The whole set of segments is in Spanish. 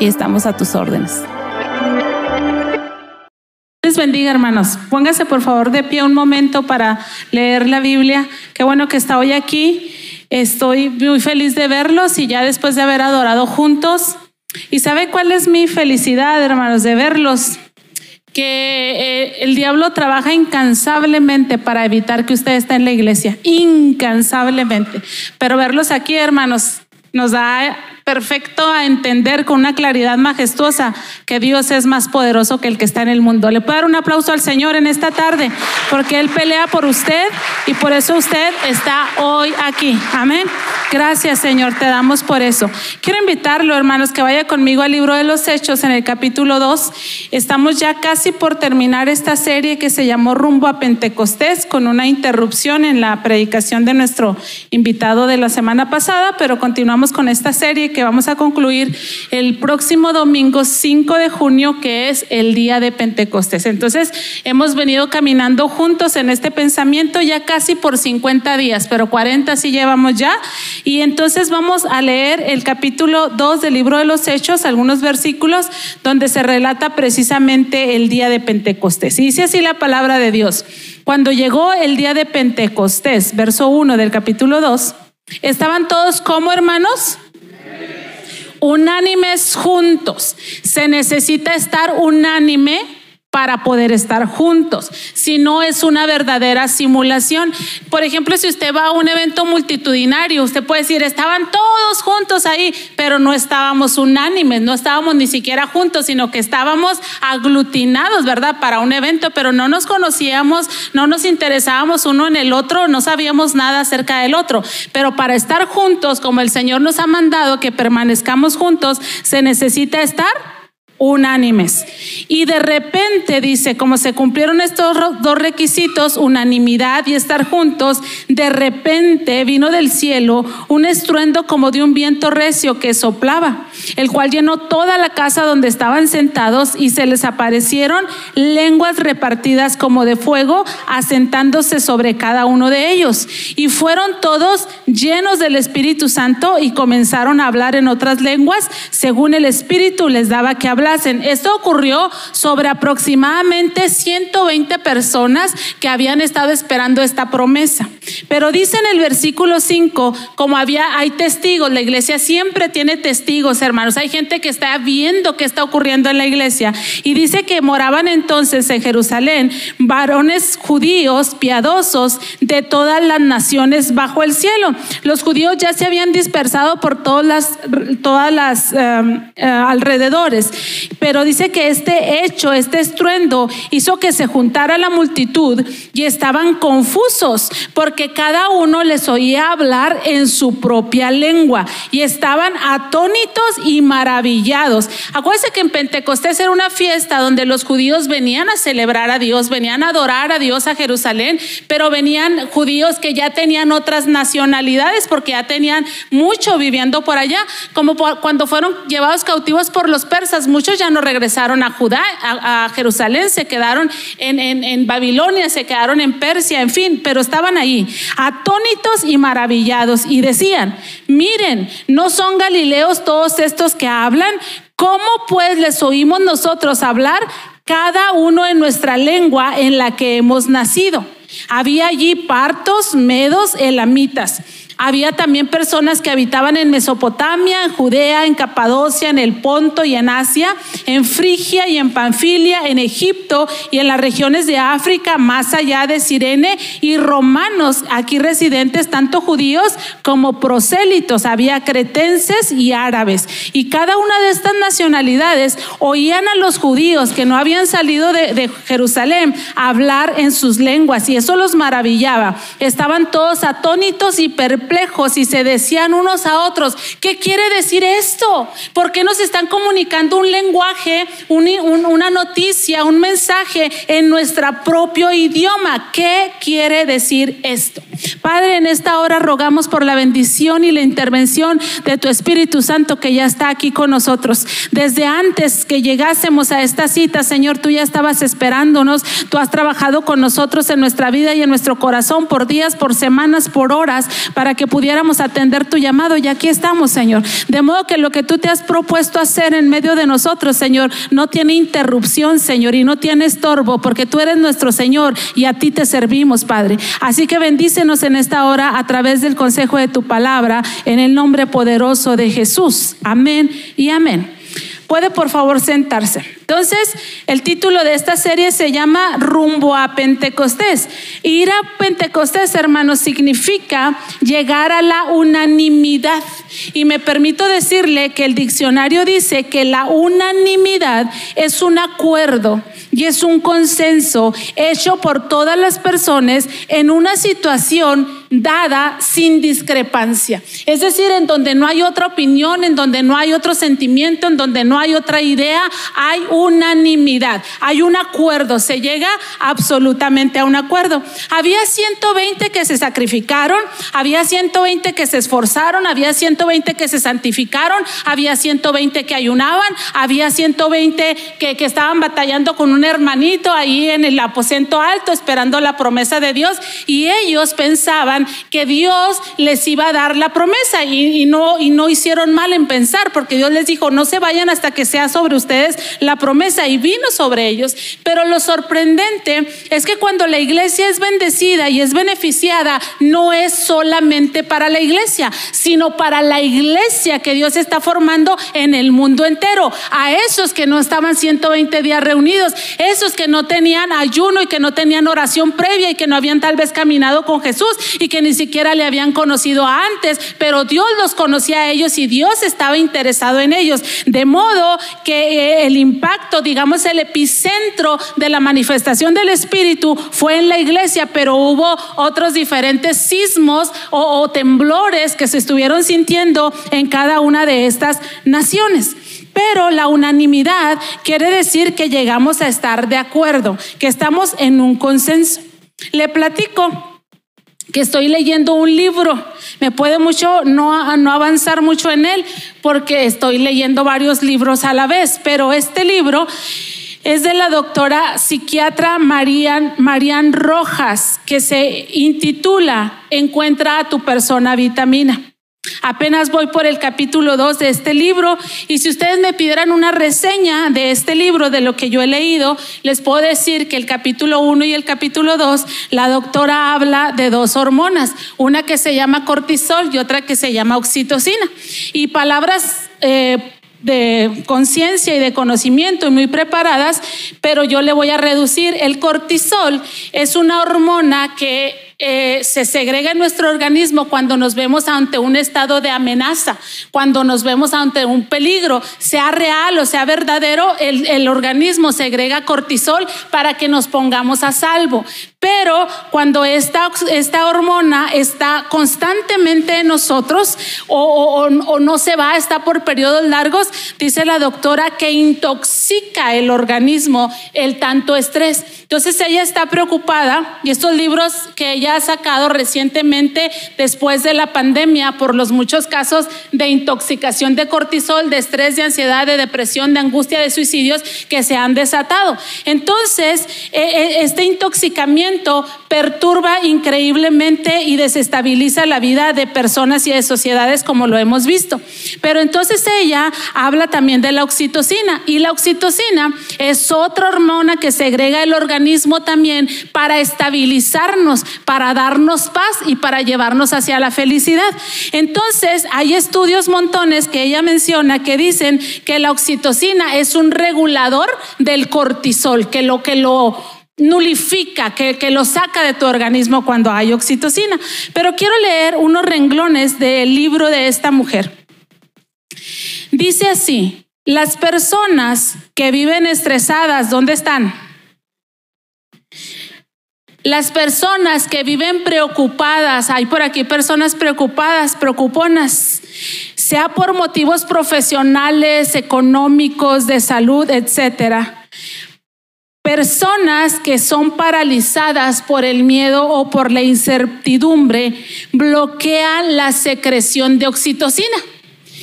y estamos a tus órdenes. Les bendiga, hermanos. Póngase por favor de pie un momento para leer la Biblia. Qué bueno que está hoy aquí. Estoy muy feliz de verlos y ya después de haber adorado juntos. ¿Y sabe cuál es mi felicidad, hermanos, de verlos? que eh, el diablo trabaja incansablemente para evitar que usted esté en la iglesia, incansablemente. Pero verlos aquí, hermanos, nos da perfecto a entender con una claridad majestuosa que Dios es más poderoso que el que está en el mundo. Le puedo dar un aplauso al Señor en esta tarde, porque Él pelea por usted y por eso usted está hoy aquí. Amén. Gracias, Señor, te damos por eso. Quiero invitarlo, hermanos, que vaya conmigo al libro de los Hechos en el capítulo 2. Estamos ya casi por terminar esta serie que se llamó Rumbo a Pentecostés, con una interrupción en la predicación de nuestro invitado de la semana pasada, pero continuamos con esta serie que vamos a concluir el próximo domingo 5 de junio, que es el día de Pentecostés. Entonces, hemos venido caminando juntos en este pensamiento ya casi por 50 días, pero 40 sí llevamos ya. Y entonces vamos a leer el capítulo 2 del libro de los Hechos, algunos versículos donde se relata precisamente el día de Pentecostés. Y dice así la palabra de Dios. Cuando llegó el día de Pentecostés, verso 1 del capítulo 2, estaban todos como hermanos unánimes juntos. Se necesita estar unánime para poder estar juntos, si no es una verdadera simulación. Por ejemplo, si usted va a un evento multitudinario, usted puede decir, estaban todos juntos ahí, pero no estábamos unánimes, no estábamos ni siquiera juntos, sino que estábamos aglutinados, ¿verdad? Para un evento, pero no nos conocíamos, no nos interesábamos uno en el otro, no sabíamos nada acerca del otro. Pero para estar juntos, como el Señor nos ha mandado que permanezcamos juntos, se necesita estar unánimes. Y de repente dice, como se cumplieron estos dos requisitos, unanimidad y estar juntos, de repente vino del cielo un estruendo como de un viento recio que soplaba, el cual llenó toda la casa donde estaban sentados y se les aparecieron lenguas repartidas como de fuego, asentándose sobre cada uno de ellos. Y fueron todos llenos del Espíritu Santo y comenzaron a hablar en otras lenguas, según el Espíritu les daba que hablar esto ocurrió sobre aproximadamente 120 personas que habían estado esperando esta promesa. Pero dice en el versículo 5, como había, hay testigos, la iglesia siempre tiene testigos, hermanos. Hay gente que está viendo qué está ocurriendo en la iglesia. Y dice que moraban entonces en Jerusalén varones judíos piadosos de todas las naciones bajo el cielo. Los judíos ya se habían dispersado por todas las, todas las em, eh, alrededores pero dice que este hecho, este estruendo, hizo que se juntara la multitud y estaban confusos porque cada uno les oía hablar en su propia lengua y estaban atónitos y maravillados. Acuérdense que en Pentecostés era una fiesta donde los judíos venían a celebrar a Dios, venían a adorar a Dios a Jerusalén, pero venían judíos que ya tenían otras nacionalidades porque ya tenían mucho viviendo por allá, como cuando fueron llevados cautivos por los persas, muchos ya no regresaron a Judá, a, Jerusalén, se quedaron en, en Babilonia, se quedaron en Persia, en fin, pero estaban ahí, atónitos y maravillados, y decían, miren, ¿no son galileos todos estos que hablan? ¿Cómo pues les oímos nosotros hablar cada uno en nuestra lengua en la que hemos nacido? Había allí partos, medos, elamitas había también personas que habitaban en Mesopotamia, en Judea, en Capadocia, en el Ponto y en Asia, en Frigia y en Panfilia, en Egipto y en las regiones de África, más allá de Sirene, y romanos aquí residentes, tanto judíos como prosélitos. Había cretenses y árabes. Y cada una de estas nacionalidades oían a los judíos que no habían salido de, Jerusalén hablar en sus lenguas y eso los maravillaba. Estaban todos atónitos y perplejos y se decían unos a otros, ¿qué quiere decir esto? ¿Por qué nos están comunicando un lenguaje, una noticia, un mensaje en nuestro propio idioma? ¿Qué quiere decir esto? Padre, en esta hora rogamos por la bendición y la intervención de tu Espíritu Santo que ya está aquí con nosotros. Desde antes que llegásemos a esta cita, Señor, tú ya estabas esperándonos, tú has trabajado con nosotros en nuestra vida y en nuestro corazón por días, por semanas, por horas, para que que pudiéramos atender tu llamado y aquí estamos, Señor. De modo que lo que tú te has propuesto hacer en medio de nosotros, Señor, no tiene interrupción, Señor, y no tiene estorbo, porque tú eres nuestro Señor y a ti te servimos, Padre. Así que bendícenos en esta hora a través del consejo de tu palabra, en el nombre poderoso de Jesús. Amén y amén. Puede por favor sentarse. Entonces, el título de esta serie se llama Rumbo a Pentecostés. Ir a Pentecostés, hermanos, significa llegar a la unanimidad. Y me permito decirle que el diccionario dice que la unanimidad es un acuerdo y es un consenso hecho por todas las personas en una situación dada sin discrepancia. Es decir, en donde no hay otra opinión, en donde no hay otro sentimiento, en donde no hay otra idea, hay unanimidad, hay un acuerdo, se llega absolutamente a un acuerdo. Había 120 que se sacrificaron, había 120 que se esforzaron, había 120 que se santificaron, había 120 que ayunaban, había 120 que, que estaban batallando con un hermanito ahí en el aposento alto esperando la promesa de Dios y ellos pensaban que Dios les iba a dar la promesa y, no, y no hicieron mal en pensar, porque Dios les dijo, no se vayan hasta que sea sobre ustedes la promesa y vino sobre ellos. Pero lo sorprendente es que cuando la iglesia es bendecida y es beneficiada, no es solamente para la iglesia, sino para la iglesia que Dios está formando en el mundo entero. A esos que no estaban 120 días reunidos, esos que no tenían ayuno y que no tenían oración previa y que no habían tal vez caminado con Jesús y que ni siquiera le habían conocido antes, pero Dios los conocía a ellos y Dios estaba interesado en ellos. De modo que eh, el impacto, digamos, el epicentro de la manifestación del Espíritu fue en la iglesia, pero hubo otros diferentes sismos o, o temblores que se estuvieron sintiendo en cada una de estas naciones. Pero la unanimidad quiere decir que llegamos a estar de acuerdo, que estamos en un consenso. Le platico que estoy leyendo un libro. Me puede mucho no, no avanzar mucho en él porque estoy leyendo varios libros a la vez, pero este libro es de la doctora psiquiatra Marian, Marian Rojas, que se intitula Encuentra a tu persona vitamina. Apenas voy por el capítulo 2 de este libro y si ustedes me pidieran una reseña de este libro, de lo que yo he leído, les puedo decir que el capítulo 1 y el capítulo 2, la doctora habla de dos hormonas, una que se llama cortisol y otra que se llama oxitocina. Y palabras... Eh, de conciencia y de conocimiento y muy preparadas, pero yo le voy a reducir. El cortisol es una hormona que eh, se segrega en nuestro organismo cuando nos vemos ante un estado de amenaza, cuando nos vemos ante un peligro, sea real o sea verdadero, el, el organismo segrega cortisol para que nos pongamos a salvo. Pero cuando esta, esta hormona está constantemente en nosotros o, o, no se va, está por periodos largos, dice la doctora que intoxica el organismo el tanto estrés. Entonces ella está preocupada y estos libros que ella ha sacado recientemente después de la pandemia por los muchos casos de intoxicación de cortisol, de estrés, de ansiedad, de depresión, de angustia, de suicidios que se han desatado. Entonces, e, e, este intoxicamiento perturba increíblemente y desestabiliza la vida de personas y de sociedades como lo hemos visto. Pero entonces ella habla también de la oxitocina y la oxitocina es otra hormona que segrega el organismo también para estabilizarnos, darnos paz y para llevarnos hacia la felicidad. Entonces, hay estudios montones que ella menciona que dicen que la oxitocina es un regulador del cortisol, que lo que lo nulifica, que, que, lo saca de tu organismo cuando hay oxitocina. Pero quiero leer unos renglones del libro de esta mujer. Dice así, las personas que viven estresadas, ¿dónde están? Las personas que viven preocupadas, hay por aquí personas preocupadas, preocuponas, sea por motivos profesionales, económicos, de salud, etcétera. Personas que son paralizadas por el miedo o por la incertidumbre bloquean la secreción de oxitocina.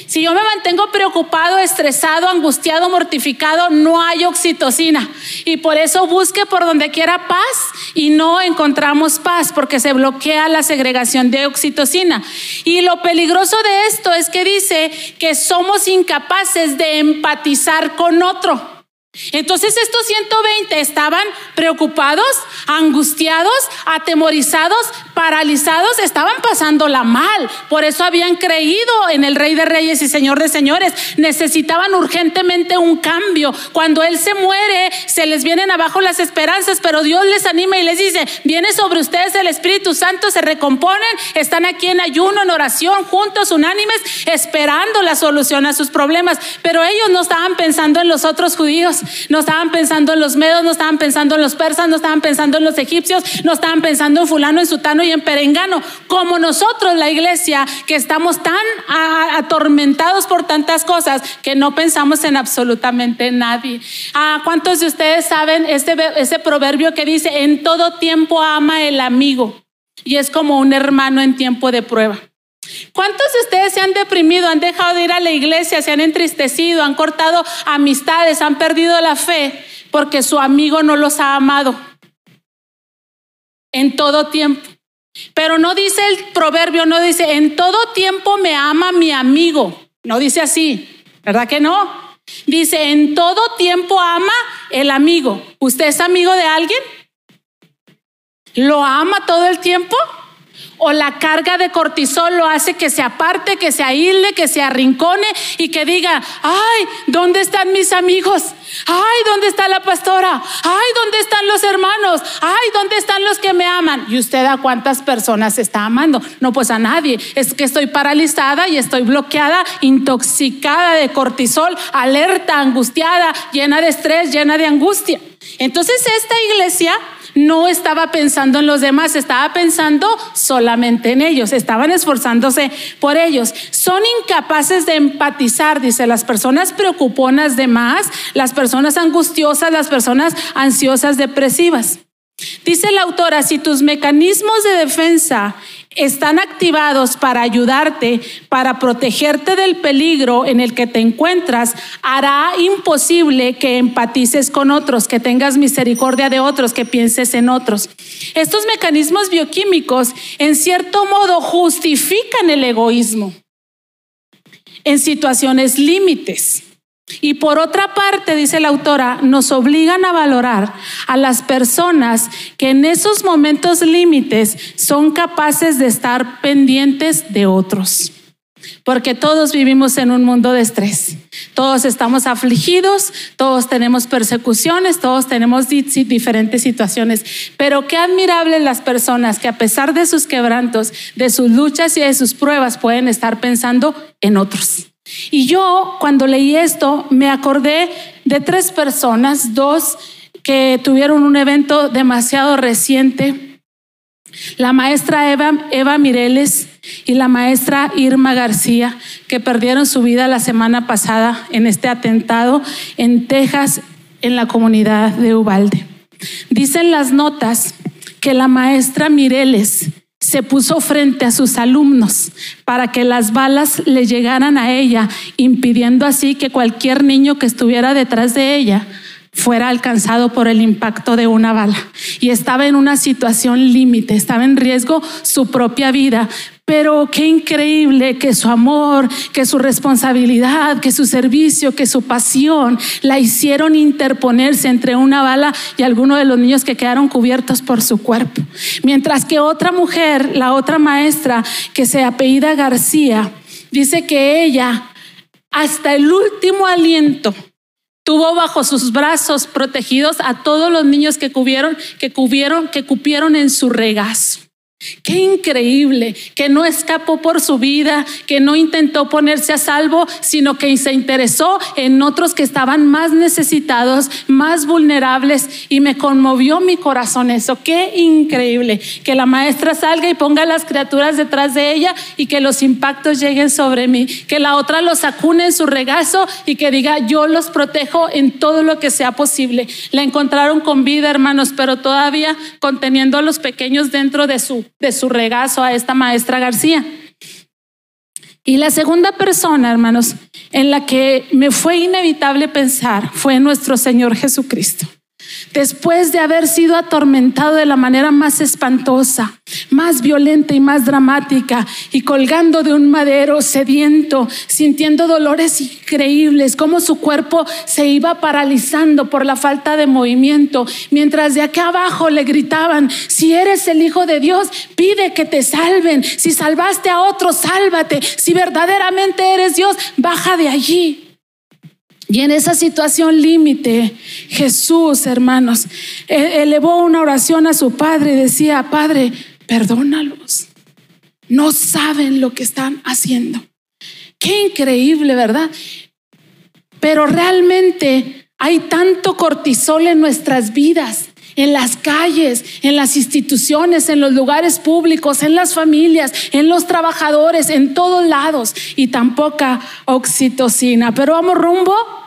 Si yo me mantengo preocupado, estresado, angustiado, mortificado, no hay oxitocina. Y por eso busque por donde quiera paz y no encontramos paz porque se bloquea la segregación de oxitocina. Y lo peligroso de esto es que dice que somos incapaces de empatizar con otro. Entonces estos 120 estaban preocupados, angustiados, atemorizados, paralizados, estaban pasándola mal. Por eso habían creído en el Rey de Reyes y Señor de Señores. Necesitaban urgentemente un cambio. Cuando Él se muere, se les vienen abajo las esperanzas, pero Dios les anima y les dice, viene sobre ustedes el Espíritu Santo, se recomponen, están aquí en ayuno, en oración, juntos, unánimes, esperando la solución a sus problemas. Pero ellos no estaban pensando en los otros judíos no estaban pensando en los medos, no estaban pensando en los persas, no estaban pensando en los egipcios, no estaban pensando en fulano, en sutano y en perengano, como nosotros la iglesia que estamos tan atormentados por tantas cosas que no pensamos en absolutamente nadie. Ah, ¿Cuántos de ustedes saben ese, ese proverbio que dice, en todo tiempo ama el amigo? Y es como un hermano en tiempo de prueba. ¿Cuántos de ustedes se han deprimido, han dejado de ir a la iglesia, se han entristecido, han cortado amistades, han perdido la fe porque su amigo no los ha amado en todo tiempo? Pero no dice el proverbio, no dice, en todo tiempo me ama mi amigo. No dice así, ¿verdad que no? Dice, en todo tiempo ama el amigo. ¿Usted es amigo de alguien? ¿Lo ama todo el tiempo? O la carga de cortisol lo hace que se aparte, que se aísle, que se arrincone y que diga, ay, ¿dónde están mis amigos? Ay, ¿dónde está la pastora? Ay, ¿dónde están los hermanos? Ay, ¿dónde están los que me aman? ¿Y usted a cuántas personas está amando? No, pues a nadie. Es que estoy paralizada y estoy bloqueada, intoxicada de cortisol, alerta, angustiada, llena de estrés, llena de angustia. Entonces esta iglesia no estaba pensando en los demás, estaba pensando solamente en ellos, estaban esforzándose por ellos. Son incapaces de empatizar, dice, las personas preocuponas de más, las personas angustiosas, las personas ansiosas, depresivas. Dice la autora, si tus mecanismos de defensa están activados para ayudarte, para protegerte del peligro en el que te encuentras, hará imposible que empatices con otros, que tengas misericordia de otros, que pienses en otros. Estos mecanismos bioquímicos, en cierto modo, justifican el egoísmo en situaciones límites. Y por otra parte, dice la autora, nos obligan a valorar a las personas que en esos momentos límites son capaces de estar pendientes de otros. Porque todos vivimos en un mundo de estrés. Todos estamos afligidos, todos tenemos persecuciones, todos tenemos diferentes situaciones. Pero qué admirable las personas que a pesar de sus quebrantos, de sus luchas y de sus pruebas pueden estar pensando en otros. Y yo cuando leí esto me acordé de tres personas, dos que tuvieron un evento demasiado reciente. La maestra Eva, Mireles y la maestra Irma García, que perdieron su vida la semana pasada en este atentado en Texas, en la comunidad de Ubalde. Dicen las notas que la maestra Mireles se puso frente a sus alumnos para que las balas le llegaran a ella, impidiendo así que cualquier niño que estuviera detrás de ella fuera alcanzado por el impacto de una bala. Y estaba en una situación límite, estaba en riesgo su propia vida, pero qué increíble que su amor, que su responsabilidad, que su servicio, que su pasión la hicieron interponerse entre una bala y alguno de los niños que quedaron cubiertos por su cuerpo. Mientras que otra mujer, la otra maestra que se apellida García, dice que ella hasta el último aliento tuvo bajo sus brazos protegidos a todos los niños que cubieron, que que cupieron en su regazo. Qué increíble que no escapó por su vida, que no intentó ponerse a salvo, sino que se interesó en otros que estaban más necesitados, más vulnerables y me conmovió mi corazón eso. Qué increíble que la maestra salga y ponga las criaturas detrás de ella y que los impactos lleguen sobre mí, que la otra los acune en su regazo y que diga yo los protejo en todo lo que sea posible. La encontraron con vida, hermanos, pero todavía conteniendo a los pequeños dentro de su de su regazo a esta maestra García. Y la segunda persona, hermanos, en la que me fue inevitable pensar fue nuestro Señor Jesucristo después de haber sido atormentado de la manera más espantosa, más violenta y más dramática, y colgando de un madero sediento, sintiendo dolores increíbles, como su cuerpo se iba paralizando por la falta de movimiento, mientras de acá abajo le gritaban, si eres el Hijo de Dios, pide que te salven, si salvaste a otros, sálvate, si verdaderamente eres Dios, baja de allí. Y en esa situación límite, Jesús, hermanos, e-, elevó una oración a su Padre y decía, Padre, perdónalos. No saben lo que están haciendo. Qué increíble, ¿verdad? Pero realmente hay tanto cortisol en nuestras vidas, en las calles, en las instituciones, en los lugares públicos, en las familias, en los trabajadores, en todos lados y tan poca oxitocina. Pero vamos rumbo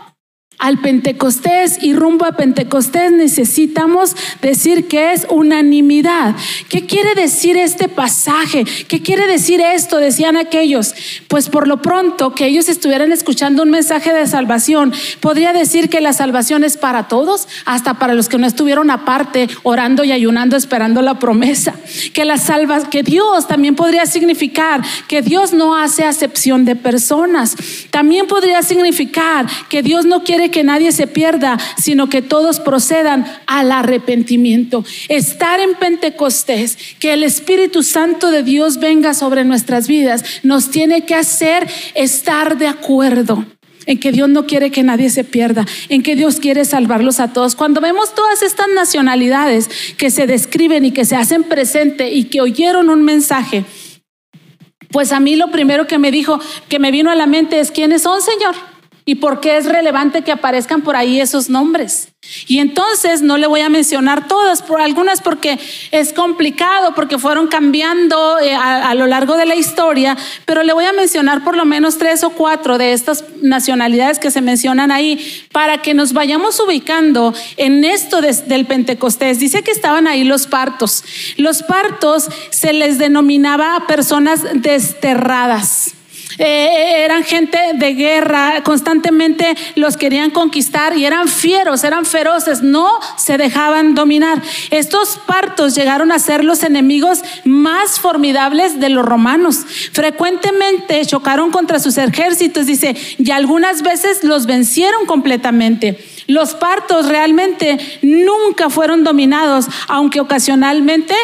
al Pentecostés y rumbo a Pentecostés necesitamos decir que es unanimidad. ¿Qué quiere decir este pasaje? ¿Qué quiere decir esto? Decían aquellos. Pues por lo pronto que ellos estuvieran escuchando un mensaje de salvación, podría decir que la salvación es para todos, hasta para los que no estuvieron aparte orando y ayunando esperando la promesa. Que la salva, que Dios también podría significar que Dios no hace acepción de personas. También podría significar que Dios no quiere que nadie se pierda, sino que todos procedan al arrepentimiento. Estar en Pentecostés, que el Espíritu Santo de Dios venga sobre nuestras vidas, nos tiene que hacer estar de acuerdo en que Dios no quiere que nadie se pierda, en que Dios quiere salvarlos a todos. Cuando vemos todas estas nacionalidades que se describen y que se hacen presente y que oyeron un mensaje, pues a mí lo primero que me dijo, que me vino a la mente es, ¿quiénes son, Señor? ¿Y por qué es relevante que aparezcan por ahí esos nombres? Y entonces no le voy a mencionar todas, por algunas porque es complicado, porque fueron cambiando eh, a, lo largo de la historia, pero le voy a mencionar por lo menos tres o cuatro de estas nacionalidades que se mencionan ahí para que nos vayamos ubicando en esto del Pentecostés. Dice que estaban ahí los partos. Los partos se les denominaba personas desterradas. Eran gente de guerra, constantemente los querían conquistar y eran fieros, eran feroces, no se dejaban dominar. Estos partos llegaron a ser los enemigos más formidables de los romanos. Frecuentemente chocaron contra sus ejércitos, dice, y algunas veces los vencieron completamente. Los partos realmente nunca fueron dominados, aunque ocasionalmente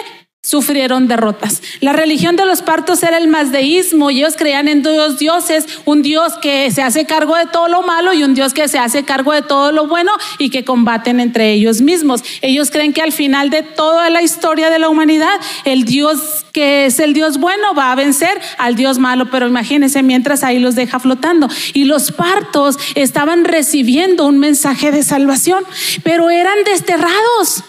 sufrieron derrotas. La religión de los partos era el mazdeísmo ellos creían en dos dioses, un dios que se hace cargo de todo lo malo y un dios que se hace cargo de todo lo bueno y que combaten entre ellos mismos. Ellos creen que al final de toda la historia de la humanidad, el dios que es el dios bueno va a vencer al dios malo, pero imagínense mientras ahí los deja flotando. Y los partos estaban recibiendo un mensaje de salvación, pero eran desterrados.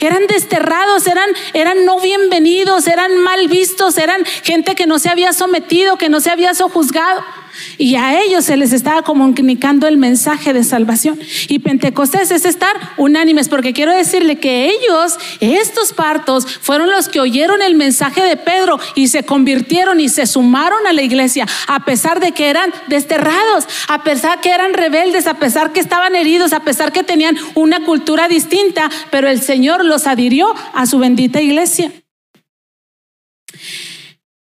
Eran desterrados, eran, eran no bienvenidos, eran mal vistos, eran gente que no se había sometido, que no se había sojuzgado. Y a ellos se les estaba comunicando el mensaje de salvación. Y Pentecostés es estar unánimes, porque quiero decirle que ellos, estos partos, fueron los que oyeron el mensaje de Pedro y se convirtieron y se sumaron a la iglesia, a pesar de que eran desterrados, a pesar que eran rebeldes, a pesar que estaban heridos, a pesar que tenían una cultura distinta, pero el Señor los adhirió a su bendita iglesia.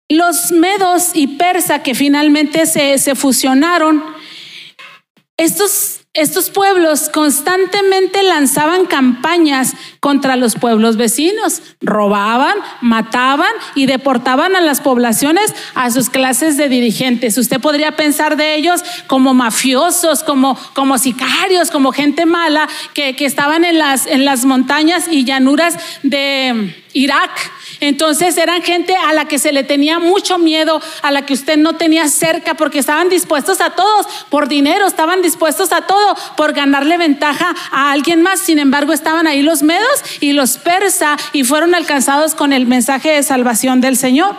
Los medos y persa que finalmente se, se fusionaron, estos, estos pueblos constantemente lanzaban campañas contra los pueblos vecinos, robaban, mataban y deportaban a las poblaciones a sus clases de dirigentes. Usted podría pensar de ellos como mafiosos, como, como sicarios, como gente mala que, que estaban en las, en las montañas y llanuras de Irak entonces eran gente a la que se le tenía mucho miedo, a la que usted no tenía cerca, porque estaban dispuestos a todos por dinero, estaban dispuestos a todo por ganarle ventaja a alguien más. Sin embargo, estaban ahí los medos y los persa y fueron alcanzados con el mensaje de salvación del Señor.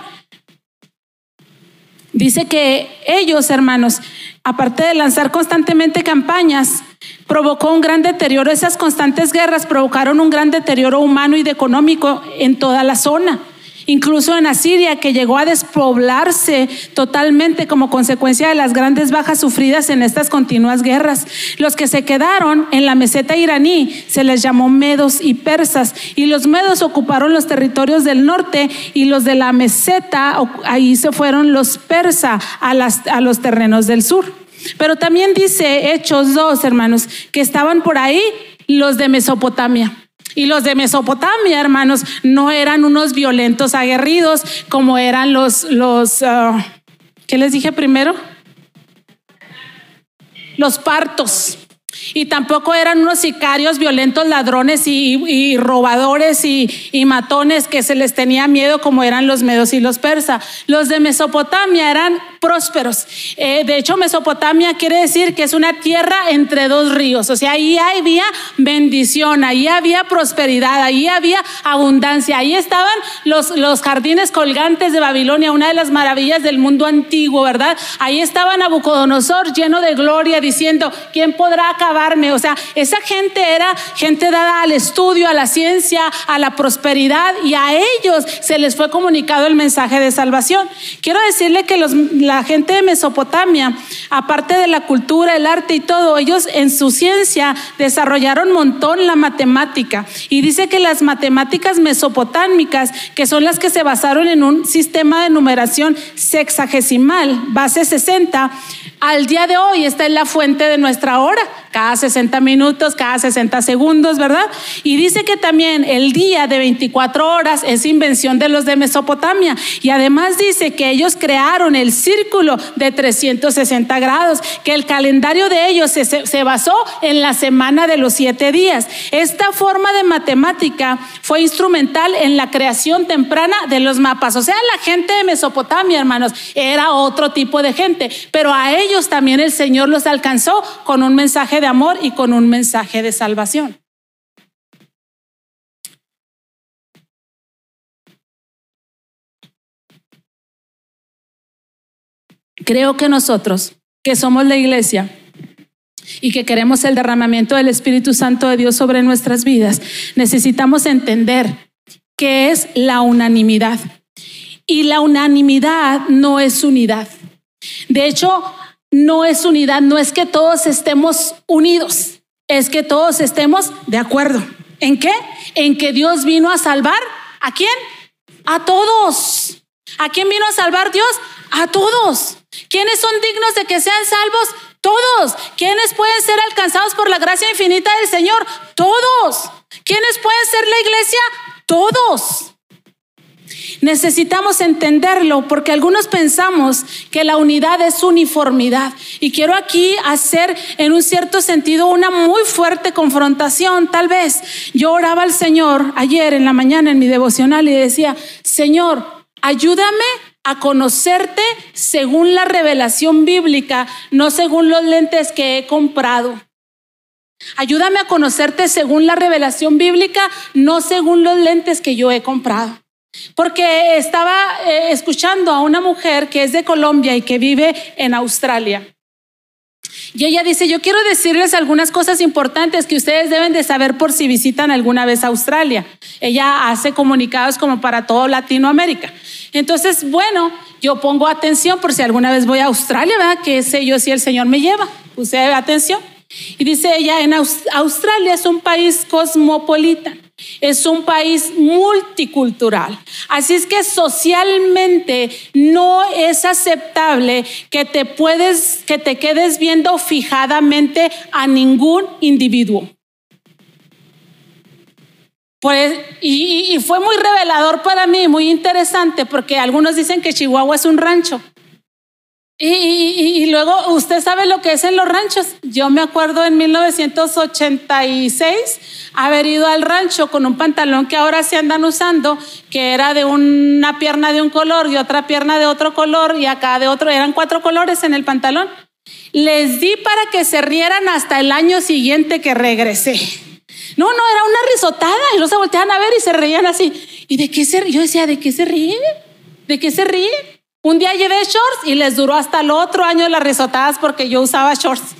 Dice que ellos, hermanos, aparte de lanzar constantemente campañas, provocó un gran deterioro. Esas constantes guerras provocaron un gran deterioro humano y económico en toda la zona. Incluso en Asiria, que llegó a despoblarse totalmente como consecuencia de las grandes bajas sufridas en estas continuas guerras. Los que se quedaron en la meseta iraní se les llamó medos y persas, y los medos ocuparon los territorios del norte y los de la meseta, ahí se fueron los persas a, los terrenos del sur. Pero también dice Hechos 2, hermanos, que estaban por ahí los de Mesopotamia. Y los de Mesopotamia, hermanos, no eran unos violentos aguerridos como eran los, los, uh, ¿qué les dije primero? Los partos. Y tampoco eran unos sicarios violentos, ladrones y, robadores y, matones que se les tenía miedo como eran los medos y los persas. Los de Mesopotamia eran prósperos. Eh, de hecho, Mesopotamia quiere decir que es una tierra entre dos ríos. O sea, ahí había bendición, ahí había prosperidad, ahí había abundancia. Ahí estaban los, los jardines colgantes de Babilonia, una de las maravillas del mundo antiguo, ¿verdad? Ahí estaba Nabucodonosor lleno de gloria diciendo, ¿quién podrá O sea, esa gente era gente dada al estudio, a la ciencia, a la prosperidad y a ellos se les fue comunicado el mensaje de salvación. Quiero decirle que la gente de Mesopotamia, aparte de la cultura, el arte y todo, ellos en su ciencia desarrollaron un montón la matemática. Y dice que las matemáticas mesopotámicas, que son las que se basaron en un sistema de numeración sexagesimal, base 60, al día de hoy está en la fuente de nuestra hora, cada 60 minutos, cada 60 segundos, ¿verdad? Y dice que también el día de 24 horas es invención de los de Mesopotamia. Y además dice que ellos crearon el círculo de 360 grados, que el calendario de ellos se, se basó en la semana de los siete días. Esta forma de matemática fue instrumental en la creación temprana de los mapas. O sea, la gente de Mesopotamia, hermanos, era otro tipo de gente, pero a ellos ellos también el Señor los alcanzó con un mensaje de amor y con un mensaje de salvación. Creo que nosotros, que somos la iglesia y que queremos el derramamiento del Espíritu Santo de Dios sobre nuestras vidas, necesitamos entender qué es la unanimidad. Y la unanimidad no es unidad. De hecho, no es unidad, no es que todos estemos unidos, es que todos estemos de acuerdo. ¿En qué? En que Dios vino a salvar a quién? A todos. ¿A quién vino a salvar Dios? A todos. ¿Quiénes son dignos de que sean salvos? Todos. ¿Quiénes pueden ser alcanzados por la gracia infinita del Señor? Todos. ¿Quiénes pueden ser la iglesia? Todos. Necesitamos entenderlo porque algunos pensamos que la unidad es uniformidad. Y quiero aquí hacer en un cierto sentido una muy fuerte confrontación. Tal vez yo oraba al Señor ayer en la mañana en mi devocional y decía, Señor, ayúdame a conocerte según la revelación bíblica, no según los lentes que he comprado. Ayúdame a conocerte según la revelación bíblica, no según los lentes que yo he comprado. Porque estaba eh, escuchando a una mujer que es de Colombia y que vive en Australia. Y ella dice, yo quiero decirles algunas cosas importantes que ustedes deben de saber por si visitan alguna vez Australia. Ella hace comunicados como para todo Latinoamérica. Entonces, bueno, yo pongo atención por si alguna vez voy a Australia, ¿verdad? Que sé yo si el Señor me lleva. Puse atención. Y dice ella, en Australia es un país cosmopolita. Es un país multicultural. Así es que socialmente no es aceptable que te puedes que te quedes viendo fijadamente a ningún individuo. Pues, y, y fue muy revelador para mí, muy interesante, porque algunos dicen que Chihuahua es un rancho. Y, luego, ¿usted sabe lo que es en los ranchos? Yo me acuerdo en 1986 haber ido al rancho con un pantalón que ahora se andan usando, que era de una pierna de un color y otra pierna de otro color y acá de otro, eran cuatro colores en el pantalón. Les di para que se rieran hasta el año siguiente que regresé. No, no, era una risotada y no se volteaban a ver y se reían así. ¿Y de qué se ríen? Yo decía, ¿de qué se ríen? ¿De qué se ríen? Un día llevé shorts y les duró hasta el otro año las risotadas porque yo usaba shorts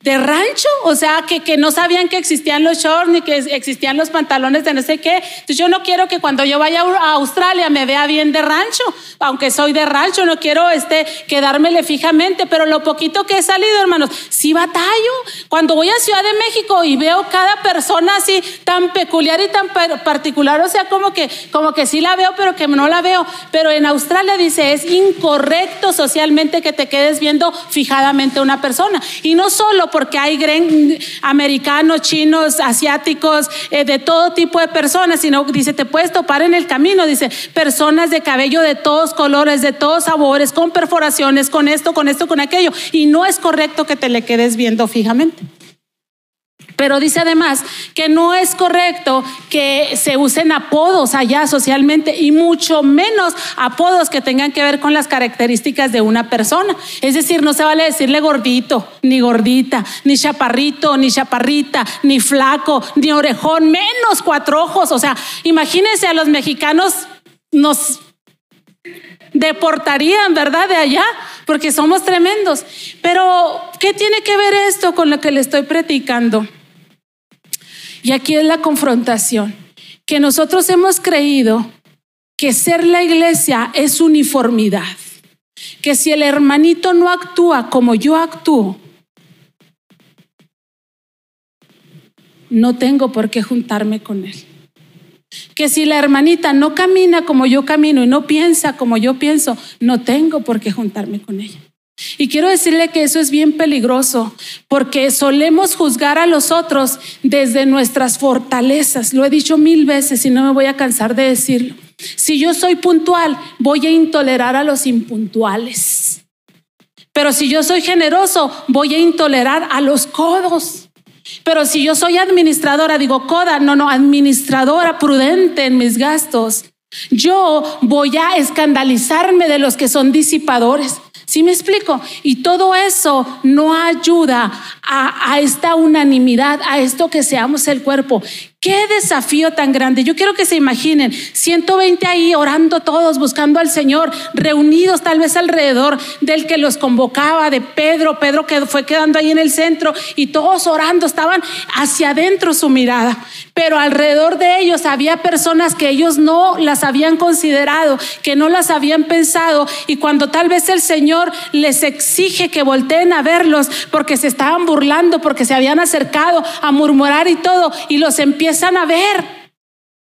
de rancho, o sea, que, que no sabían que existían los shorts ni que existían los pantalones de no sé qué. Entonces yo no quiero que cuando yo vaya a Australia me vea bien de rancho, aunque soy de rancho, no quiero este, quedármele fijamente, pero lo poquito que he salido, hermanos, sí batallo. Cuando voy a Ciudad de México y veo cada persona así tan peculiar y tan particular, o sea, como que, como que sí la veo, pero que no la veo. Pero en Australia dice, es incorrecto socialmente que te quedes viendo fijadamente una persona. Y no solo porque hay americanos, chinos, asiáticos, eh, de todo tipo de personas, sino dice, te puedes topar en el camino, dice, personas de cabello de todos colores, de todos sabores, con perforaciones, con esto, con esto, con aquello. Y no es correcto que te le quedes viendo fijamente. Pero dice además que no es correcto que se usen apodos allá socialmente y mucho menos apodos que tengan que ver con las características de una persona. Es decir, no se vale decirle gordito, ni gordita, ni chaparrito, ni chaparrita, ni flaco, ni orejón, menos cuatro ojos. O sea, imagínense a los mexicanos nos deportarían, ¿verdad? De allá, porque somos tremendos. Pero, ¿qué tiene que ver esto con lo que le estoy predicando? Y aquí es la confrontación, que nosotros hemos creído que ser la iglesia es uniformidad, que si el hermanito no actúa como yo actúo, no tengo por qué juntarme con él. Que si la hermanita no camina como yo camino y no piensa como yo pienso, no tengo por qué juntarme con ella. Y quiero decirle que eso es bien peligroso porque solemos juzgar a los otros desde nuestras fortalezas. Lo he dicho mil veces y no me voy a cansar de decirlo. Si yo soy puntual, voy a intolerar a los impuntuales. Pero si yo soy generoso, voy a intolerar a los codos. Pero si yo soy administradora, digo coda, no, no, administradora prudente en mis gastos, yo voy a escandalizarme de los que son disipadores. ¿Sí me explico? Y todo eso no ayuda a, esta unanimidad, a esto que seamos el cuerpo. Qué desafío tan grande. Yo quiero que se imaginen 120 ahí orando todos, buscando al Señor, reunidos tal vez alrededor del que los convocaba, de Pedro, Pedro que fue quedando ahí en el centro y todos orando, estaban hacia adentro su mirada. Pero alrededor de ellos había personas que ellos no las habían considerado, que no las habían pensado y cuando tal vez el Señor les exige que volteen a verlos porque se estaban burlando, porque se habían acercado a murmurar y todo y los empiezan a ver,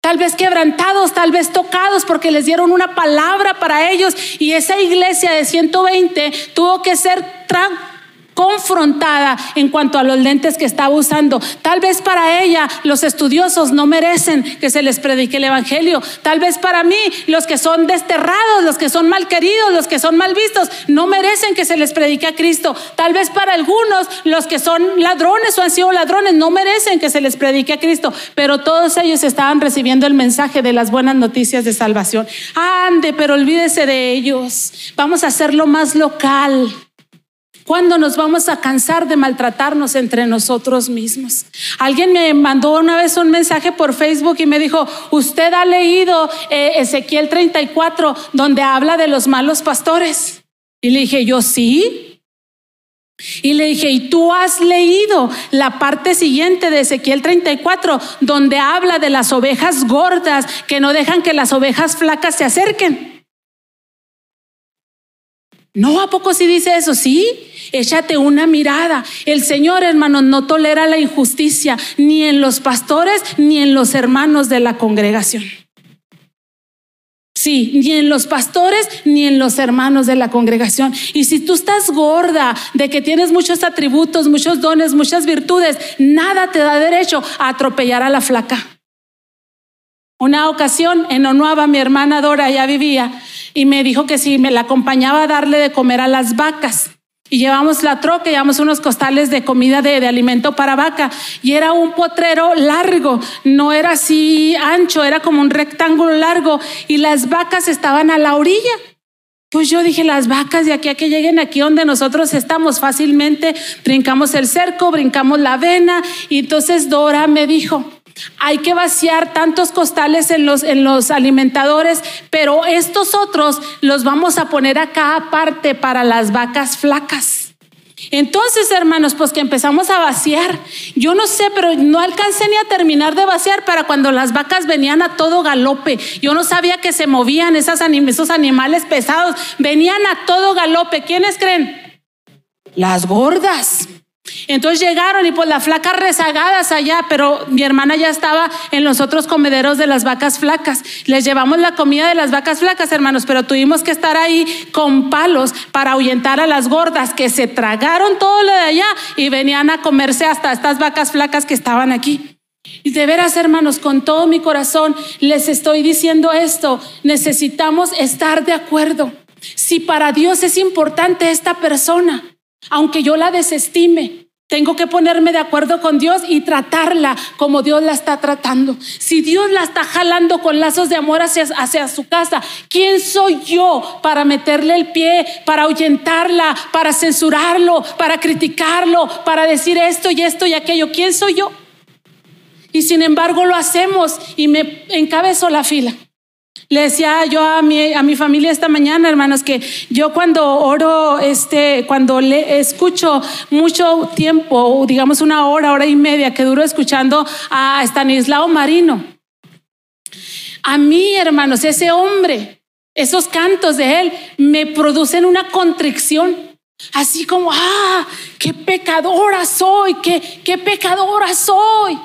tal vez quebrantados, tal vez tocados porque les dieron una palabra para ellos y esa iglesia de 120 tuvo que ser confrontada en cuanto a los lentes que estaba usando. Tal vez para ella los estudiosos no merecen que se les predique el Evangelio. Tal vez para mí los que son desterrados, los que son mal queridos, los que son mal vistos, no merecen que se les predique a Cristo. Tal vez para algunos los que son ladrones o han sido ladrones no merecen que se les predique a Cristo. Pero todos ellos estaban recibiendo el mensaje de las buenas noticias de salvación. Ande, pero olvídese de ellos. Vamos a hacerlo más local. ¿Cuándo nos vamos a cansar de maltratarnos entre nosotros mismos? Alguien me mandó una vez un mensaje por Facebook y me dijo, usted ha leído eh, Ezequiel 34 donde habla de los malos pastores. Y le dije, yo sí. Y le dije, ¿y tú has leído la parte siguiente de Ezequiel 34 donde habla de las ovejas gordas que no dejan que las ovejas flacas se acerquen? No, ¿a poco sí dice eso? Sí, échate una mirada. El Señor, hermano, no tolera la injusticia ni en los pastores ni en los hermanos de la congregación. Sí, ni en los pastores ni en los hermanos de la congregación. Y si tú estás gorda de que tienes muchos atributos, muchos dones, muchas virtudes, nada te da derecho a atropellar a la flaca. Una ocasión en Onuaba, mi hermana Dora ya vivía y me dijo que si me la acompañaba a darle de comer a las vacas. Y llevamos la troca, llevamos unos costales de comida de, alimento para vaca. Y era un potrero largo, no era así ancho, era como un rectángulo largo. Y las vacas estaban a la orilla. Pues yo dije, las vacas de aquí a que lleguen aquí donde nosotros estamos fácilmente, brincamos el cerco, brincamos la avena. Y entonces Dora me dijo, hay que vaciar tantos costales en los, en los alimentadores, pero estos otros los vamos a poner acá aparte para las vacas flacas. Entonces, hermanos, pues que empezamos a vaciar. Yo no sé, pero no alcancé ni a terminar de vaciar para cuando las vacas venían a todo galope. Yo no sabía que se movían esas esos animales pesados. Venían a todo galope. ¿Quiénes creen? Las gordas. Entonces llegaron y pues las flacas rezagadas allá, pero mi hermana ya estaba en los otros comederos de las vacas flacas. Les llevamos la comida de las vacas flacas, hermanos, pero tuvimos que estar ahí con palos para ahuyentar a las gordas que se tragaron todo lo de allá y venían a comerse hasta estas vacas flacas que estaban aquí. Y de veras, hermanos, con todo mi corazón les estoy diciendo esto, necesitamos estar de acuerdo. Si para Dios es importante esta persona, aunque yo la desestime, tengo que ponerme de acuerdo con Dios y tratarla como Dios la está tratando. Si Dios la está jalando con lazos de amor hacia, hacia, su casa, ¿quién soy yo para meterle el pie, para ahuyentarla, para censurarlo, para criticarlo, para decir esto y esto y aquello? ¿Quién soy yo? Y sin embargo lo hacemos y me encabezo la fila. Le decía yo a mi, a mi familia esta mañana, hermanos, que yo cuando oro, este, cuando le escucho mucho tiempo, digamos una hora, hora y media que duro escuchando a Stanislao Marino. A mí, hermanos, ese hombre, esos cantos de él me producen una contrición. Así como, ah, qué pecadora soy, qué, qué pecadora soy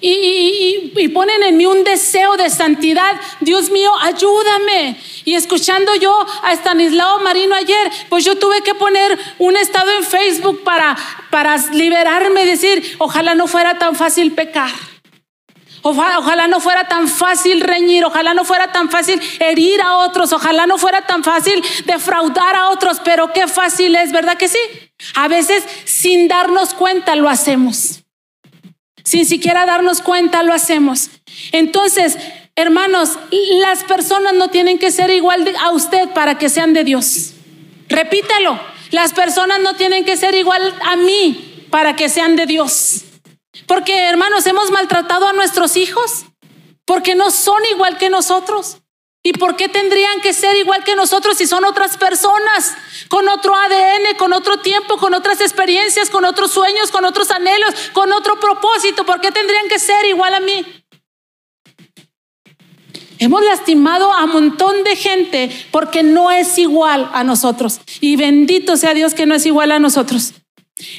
y, ponen en mí un deseo de santidad. Dios mío, ayúdame. Y escuchando yo a Stanislao Marino ayer, pues yo tuve que poner un estado en Facebook para, para liberarme, decir, ojalá no fuera tan fácil pecar. Ojalá, no fuera tan fácil reñir, ojalá no fuera tan fácil herir a otros, ojalá no fuera tan fácil defraudar a otros, pero qué fácil es, ¿verdad que sí? A veces sin darnos cuenta lo hacemos sin siquiera darnos cuenta lo hacemos. Entonces, hermanos, las personas no tienen que ser igual a usted para que sean de Dios. Repítelo, las personas no tienen que ser igual a mí para que sean de Dios. Porque, hermanos, hemos maltratado a nuestros hijos porque no son igual que nosotros. ¿Y por qué tendrían que ser igual que nosotros si son otras personas, con otro ADN, con otro tiempo, con otras experiencias, con otros sueños, con otros anhelos, con otro propósito? ¿Por qué tendrían que ser igual a mí? Hemos lastimado a un montón de gente porque no es igual a nosotros. Y bendito sea Dios que no es igual a nosotros.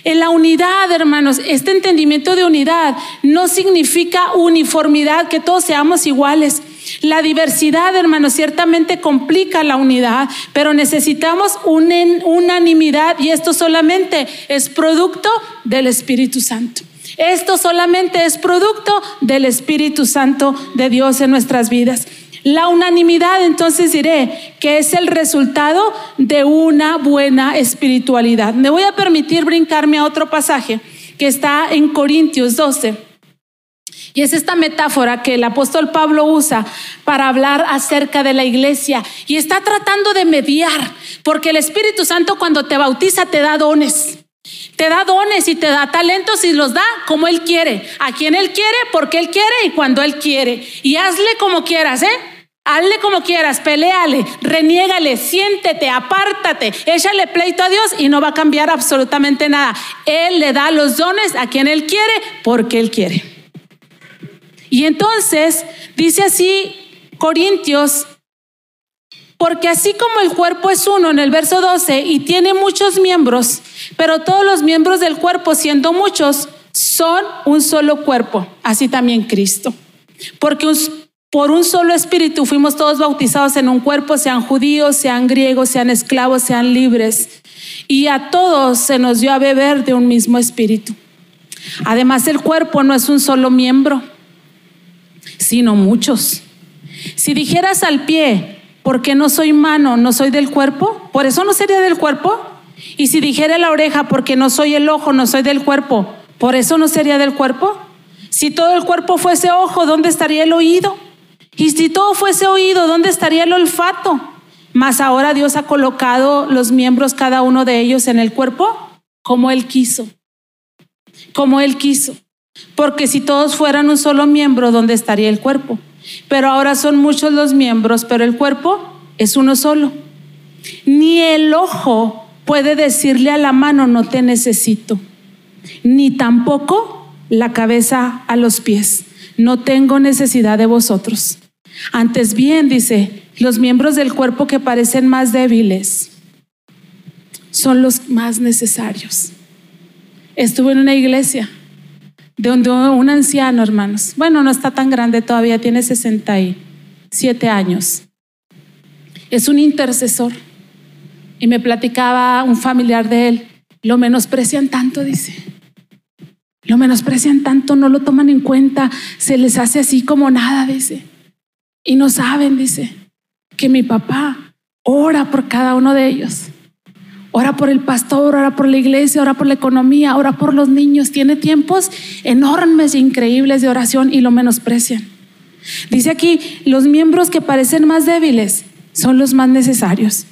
En la unidad, hermanos, este entendimiento de unidad no significa uniformidad, que todos seamos iguales. La diversidad, hermanos, ciertamente complica la unidad, pero necesitamos una unanimidad y esto solamente es producto del Espíritu Santo. Esto solamente es producto del Espíritu Santo de Dios en nuestras vidas. La unanimidad, entonces diré, que es el resultado de una buena espiritualidad. Me voy a permitir brincarme a otro pasaje que está en Corintios 12. Y es esta metáfora que el apóstol Pablo usa para hablar acerca de la iglesia y está tratando de mediar, porque el Espíritu Santo cuando te bautiza te da dones. Te da dones y te da talentos y los da como Él quiere, a quien Él quiere, porque Él quiere y cuando Él quiere. Y hazle como quieras, ¿eh? Hazle como quieras, peleale, reniégale, siéntete, apártate, échale pleito a Dios y no va a cambiar absolutamente nada. Él le da los dones a quien Él quiere porque Él quiere. Y entonces dice así Corintios, porque así como el cuerpo es uno en el verso 12 y tiene muchos miembros, pero todos los miembros del cuerpo, siendo muchos, son un solo cuerpo, así también Cristo. Porque por un solo espíritu fuimos todos bautizados en un cuerpo, sean judíos, sean griegos, sean esclavos, sean libres. Y a todos se nos dio a beber de un mismo espíritu. Además, el cuerpo no es un solo miembro, sino muchos. Si dijeras al pie, porque no soy mano, no soy del cuerpo, por eso no sería del cuerpo. Y si dijera la oreja, porque no soy el ojo, no soy del cuerpo, por eso no sería del cuerpo. Si todo el cuerpo fuese ojo, ¿dónde estaría el oído? Y si todo fuese oído, ¿dónde estaría el olfato? Mas ahora Dios ha colocado los miembros, cada uno de ellos, en el cuerpo como Él quiso. Como Él quiso. Porque si todos fueran un solo miembro, ¿dónde estaría el cuerpo? Pero ahora son muchos los miembros, pero el cuerpo es uno solo. Ni el ojo puede decirle a la mano, no te necesito. Ni tampoco la cabeza a los pies, no tengo necesidad de vosotros. Antes bien, dice, los miembros del cuerpo que parecen más débiles son los más necesarios. Estuve en una iglesia de un anciano, hermanos. Bueno, no está tan grande todavía, tiene 67 años. Es un intercesor. Y me platicaba un familiar de él. Lo menosprecian tanto, dice. Lo menosprecian tanto, no lo toman en cuenta. Se les hace así como nada, dice. Y no saben, dice, que mi papá ora por cada uno de ellos. Ora por el pastor, ora por la iglesia, ora por la economía, ora por los niños. Tiene tiempos enormes e increíbles de oración y lo menosprecian. Dice aquí, los miembros que parecen más débiles son los más necesarios.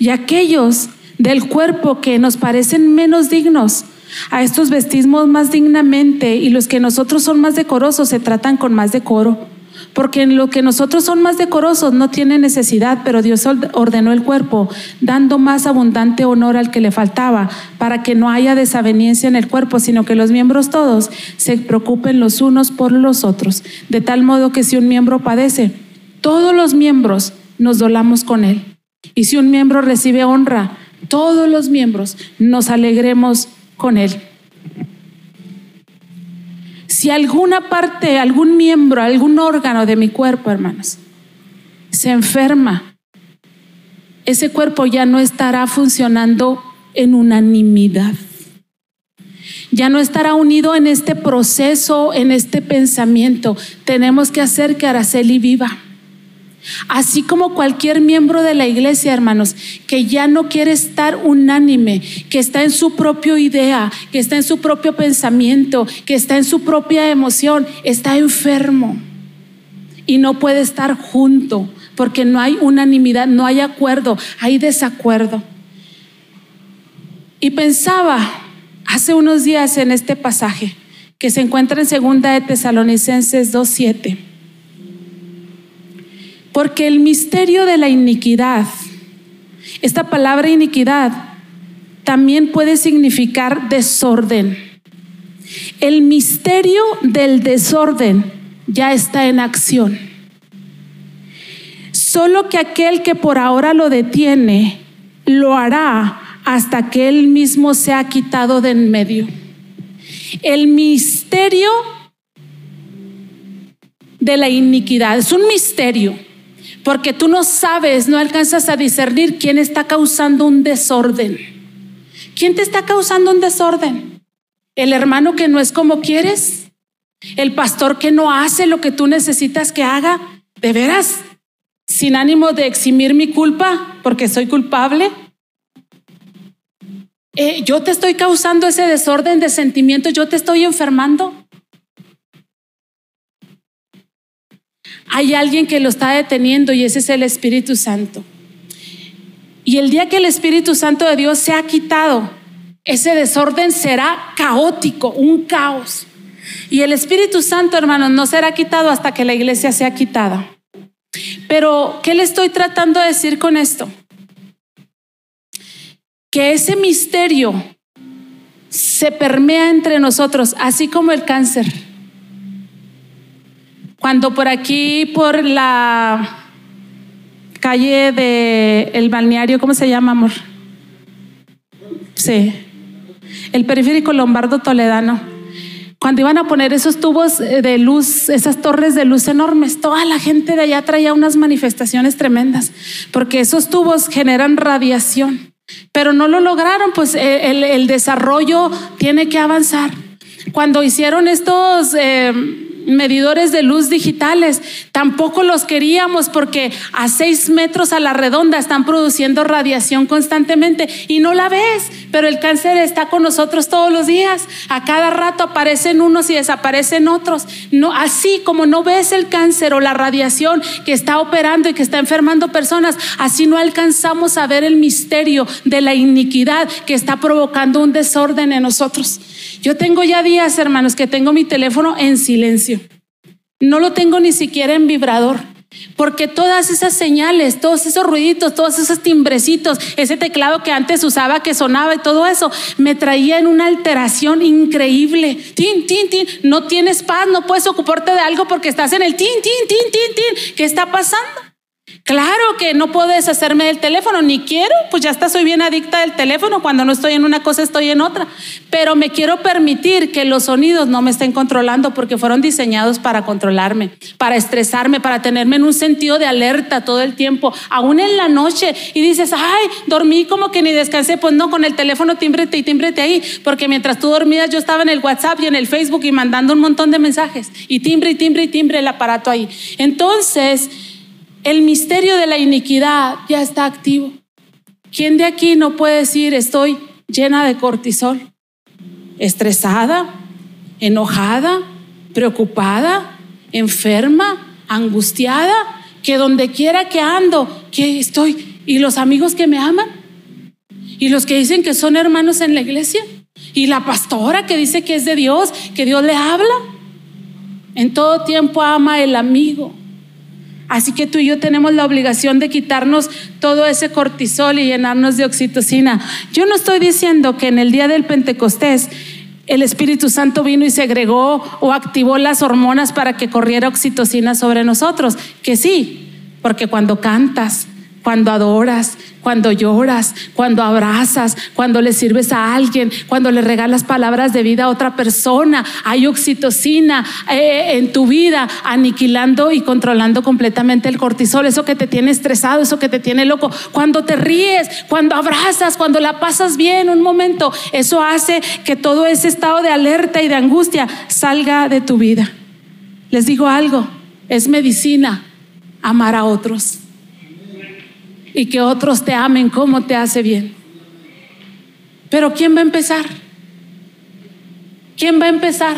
Y aquellos del cuerpo que nos parecen menos dignos, a estos vestimos más dignamente y los que nosotros son más decorosos se tratan con más decoro. Porque en lo que nosotros son más decorosos no tiene necesidad, pero Dios ordenó el cuerpo, dando más abundante honor al que le faltaba, para que no haya desaveniencia en el cuerpo, sino que los miembros todos se preocupen los unos por los otros, de tal modo que si un miembro padece, todos los miembros nos dolamos con él. Y si un miembro recibe honra, todos los miembros nos alegremos con él. Si alguna parte, algún miembro, algún órgano de mi cuerpo, hermanos, se enferma, ese cuerpo ya no estará funcionando en unanimidad. Ya no estará unido en este proceso, en este pensamiento. Tenemos que hacer que Araceli viva. Así como cualquier miembro de la iglesia, hermanos, que ya no quiere estar unánime, que está en su propia idea, que está en su propio pensamiento, que está en su propia emoción, está enfermo y no puede estar junto porque no hay unanimidad, no hay acuerdo, hay desacuerdo. Y pensaba hace unos días en este pasaje que se encuentra en segunda de Tesalonicenses 2:7 porque el misterio de la iniquidad, esta palabra iniquidad también puede significar desorden. El misterio del desorden ya está en acción. Solo que aquel que por ahora lo detiene, lo hará hasta que él mismo se ha quitado de en medio. El misterio de la iniquidad es un misterio porque tú no sabes, no alcanzas a discernir quién está causando un desorden. ¿Quién te está causando un desorden? ¿El hermano que no es como quieres? ¿El pastor que no hace lo que tú necesitas que haga? ¿De veras? ¿Sin ánimo de eximir mi culpa porque soy culpable? Eh, yo te estoy causando ese desorden de sentimientos, yo te estoy enfermando. Hay alguien que lo está deteniendo y ese es el Espíritu Santo. Y el día que el Espíritu Santo de Dios se ha quitado, ese desorden será caótico, un caos. Y el Espíritu Santo, hermanos, no será quitado hasta que la iglesia sea quitada. Pero, ¿qué le estoy tratando de decir con esto? Que ese misterio se permea entre nosotros, así como el cáncer. Cuando por aquí, por la calle el balneario, ¿cómo se llama, amor? Sí, el periférico Lombardo Toledano. Cuando iban a poner esos tubos de luz, esas torres de luz enormes, toda la gente de allá traía unas manifestaciones tremendas, porque esos tubos generan radiación, pero no lo lograron, pues el, el desarrollo tiene que avanzar. Cuando hicieron estos... Eh, medidores de luz digitales. Tampoco los queríamos porque a seis metros a la redonda están produciendo radiación constantemente y no la ves, pero el cáncer está con nosotros todos los días. A cada rato aparecen unos y desaparecen otros. No, así como no ves el cáncer o la radiación que está operando y que está enfermando personas, así no alcanzamos a ver el misterio de la iniquidad que está provocando un desorden en nosotros. Yo tengo ya días, hermanos, que tengo mi teléfono en silencio. No lo tengo ni siquiera en vibrador. Porque todas esas señales, todos esos ruiditos, todos esos timbrecitos, ese teclado que antes usaba que sonaba y todo eso, me traía en una alteración increíble. Tin, tin, tin. No tienes paz, no puedes ocuparte de algo porque estás en el tin, tin, tin, tin, tin. ¿Qué está pasando? Claro que no puedo deshacerme del teléfono, ni quiero, pues ya está, soy bien adicta del teléfono, cuando no estoy en una cosa estoy en otra, pero me quiero permitir que los sonidos no me estén controlando porque fueron diseñados para controlarme, para estresarme, para tenerme en un sentido de alerta todo el tiempo, aún en la noche, y dices, ay, dormí como que ni descansé, pues no, con el teléfono tímbrete y tímbrete ahí, porque mientras tú dormías yo estaba en el WhatsApp y en el Facebook y mandando un montón de mensajes, y timbre y timbre y timbre el aparato ahí. Entonces, el misterio de la iniquidad ya está activo. ¿Quién de aquí no puede decir estoy llena de cortisol? Estresada, enojada, preocupada, enferma, angustiada, que donde quiera que ando, que estoy, y los amigos que me aman, y los que dicen que son hermanos en la iglesia, y la pastora que dice que es de Dios, que Dios le habla. En todo tiempo ama el amigo, Así que tú y yo tenemos la obligación de quitarnos todo ese cortisol y llenarnos de oxitocina. Yo no estoy diciendo que en el día del Pentecostés el Espíritu Santo vino y segregó o activó las hormonas para que corriera oxitocina sobre nosotros, que sí, porque cuando cantas, cuando adoras, cuando lloras, cuando abrazas, cuando le sirves a alguien, cuando le regalas palabras de vida a otra persona. Hay oxitocina eh, en tu vida, aniquilando y controlando completamente el cortisol, eso que te tiene estresado, eso que te tiene loco. Cuando te ríes, cuando abrazas, cuando la pasas bien un momento, eso hace que todo ese estado de alerta y de angustia salga de tu vida. Les digo algo, es medicina amar a otros y que otros te amen como te hace bien. Pero ¿quién va a empezar? ¿Quién va a empezar?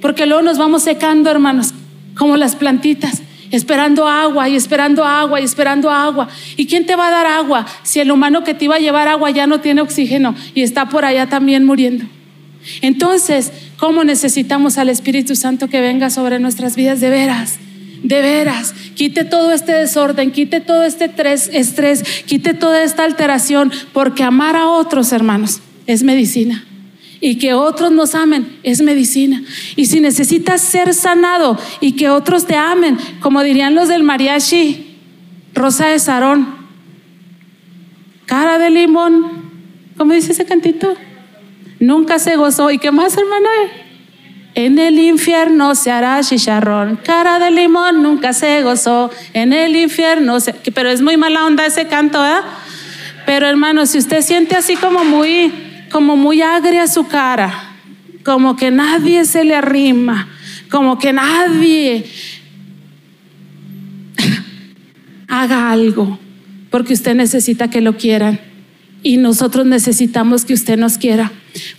Porque luego nos vamos secando, hermanos, como las plantitas, esperando agua y esperando agua y esperando agua. ¿Y quién te va a dar agua si el humano que te iba a llevar agua ya no tiene oxígeno y está por allá también muriendo? Entonces, ¿cómo necesitamos al Espíritu Santo que venga sobre nuestras vidas de veras? De veras, quite todo este desorden, quite todo este estrés, quite toda esta alteración, porque amar a otros hermanos es medicina. Y que otros nos amen es medicina. Y si necesitas ser sanado y que otros te amen, como dirían los del mariachi, Rosa de Sarón, cara de limón, ¿cómo dice ese cantito? Nunca se gozó. ¿Y qué más, hermano? En el infierno se hará chicharrón, cara de limón nunca se gozó. En el infierno, se... pero es muy mala onda ese canto, ¿eh? Pero hermano, si usted siente así como muy, como muy agria su cara, como que nadie se le arrima, como que nadie haga algo, porque usted necesita que lo quieran y nosotros necesitamos que usted nos quiera.